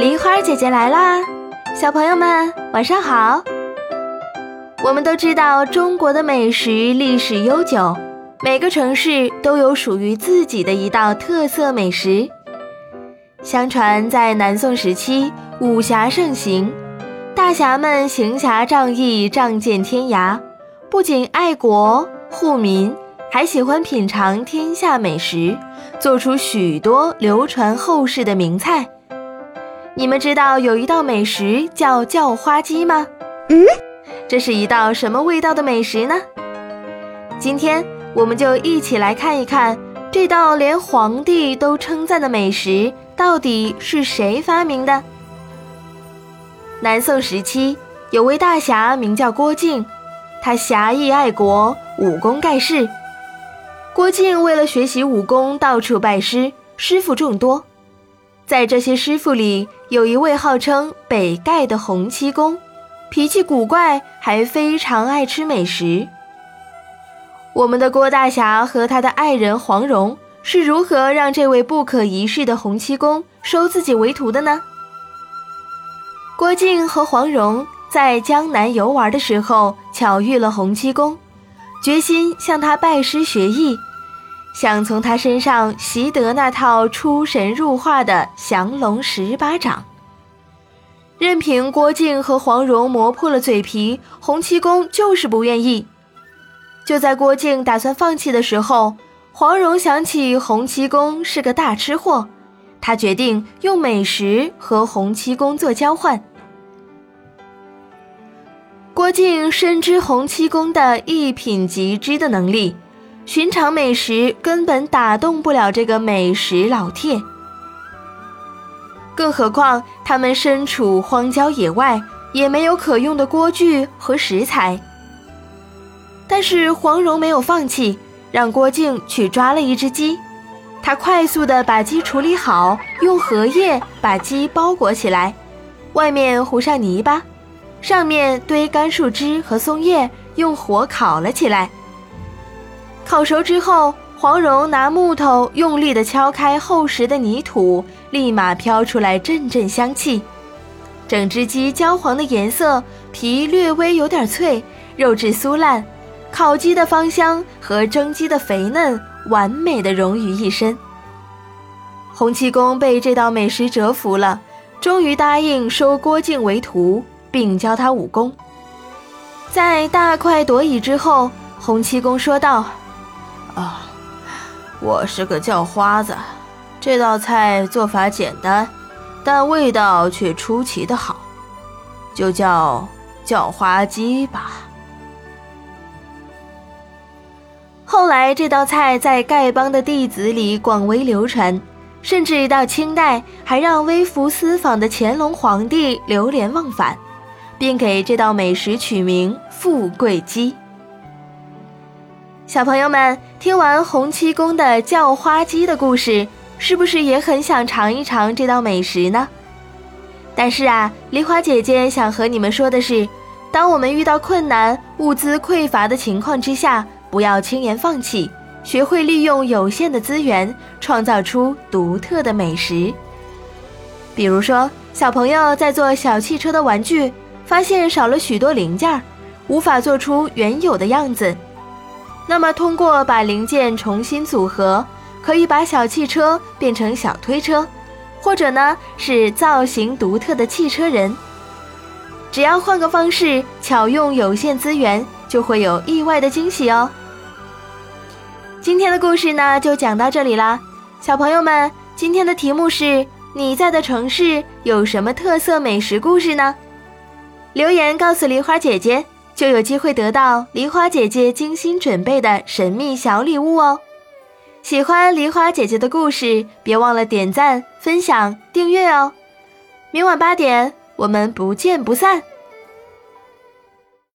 梨花姐姐来啦，小朋友们晚上好。我们都知道中国的美食历史悠久，每个城市都有属于自己的一道特色美食。相传在南宋时期，武侠盛行，大侠们行侠仗义，仗剑天涯，不仅爱国护民，还喜欢品尝天下美食，做出许多流传后世的名菜。你们知道有一道美食叫叫花鸡吗？嗯，这是一道什么味道的美食呢？今天我们就一起来看一看这道连皇帝都称赞的美食到底是谁发明的。南宋时期有位大侠名叫郭靖，他侠义爱国，武功盖世。郭靖为了学习武功，到处拜师，师傅众多。在这些师傅里，有一位号称北丐的洪七公，脾气古怪，还非常爱吃美食。我们的郭大侠和他的爱人黄蓉是如何让这位不可一世的洪七公收自己为徒的呢？郭靖和黄蓉在江南游玩的时候，巧遇了洪七公，决心向他拜师学艺。想从他身上习得那套出神入化的降龙十八掌。任凭郭靖和黄蓉磨破了嘴皮，洪七公就是不愿意。就在郭靖打算放弃的时候，黄蓉想起洪七公是个大吃货，他决定用美食和洪七公做交换。郭靖深知洪七公的一品即知的能力。寻常美食根本打动不了这个美食老铁，更何况他们身处荒郊野外，也没有可用的锅具和食材。但是黄蓉没有放弃，让郭靖去抓了一只鸡。他快速地把鸡处理好，用荷叶把鸡包裹起来，外面糊上泥巴，上面堆干树枝和松叶，用火烤了起来。烤熟之后，黄蓉拿木头用力地敲开厚实的泥土，立马飘出来阵阵香气。整只鸡焦黄的颜色，皮略微有点脆，肉质酥烂，烤鸡的芳香和蒸鸡的肥嫩，完美的融于一身。洪七公被这道美食折服了，终于答应收郭靖为徒，并教他武功。在大快朵颐之后，洪七公说道。啊，我是个叫花子，这道菜做法简单，但味道却出奇的好，就叫叫花鸡吧。后来这道菜在丐帮的弟子里广为流传，甚至到清代还让微服私访的乾隆皇帝流连忘返，并给这道美食取名“富贵鸡”。小朋友们听完洪七公的叫花鸡的故事，是不是也很想尝一尝这道美食呢？但是啊，梨花姐姐想和你们说的是，当我们遇到困难、物资匮乏的情况之下，不要轻言放弃，学会利用有限的资源，创造出独特的美食。比如说，小朋友在做小汽车的玩具，发现少了许多零件，无法做出原有的样子。那么，通过把零件重新组合，可以把小汽车变成小推车，或者呢是造型独特的汽车人。只要换个方式，巧用有限资源，就会有意外的惊喜哦。今天的故事呢，就讲到这里啦，小朋友们，今天的题目是：你在的城市有什么特色美食故事呢？留言告诉梨花姐姐。就有机会得到梨花姐姐精心准备的神秘小礼物哦！喜欢梨花姐姐的故事，别忘了点赞、分享、订阅哦！明晚八点，我们不见不散。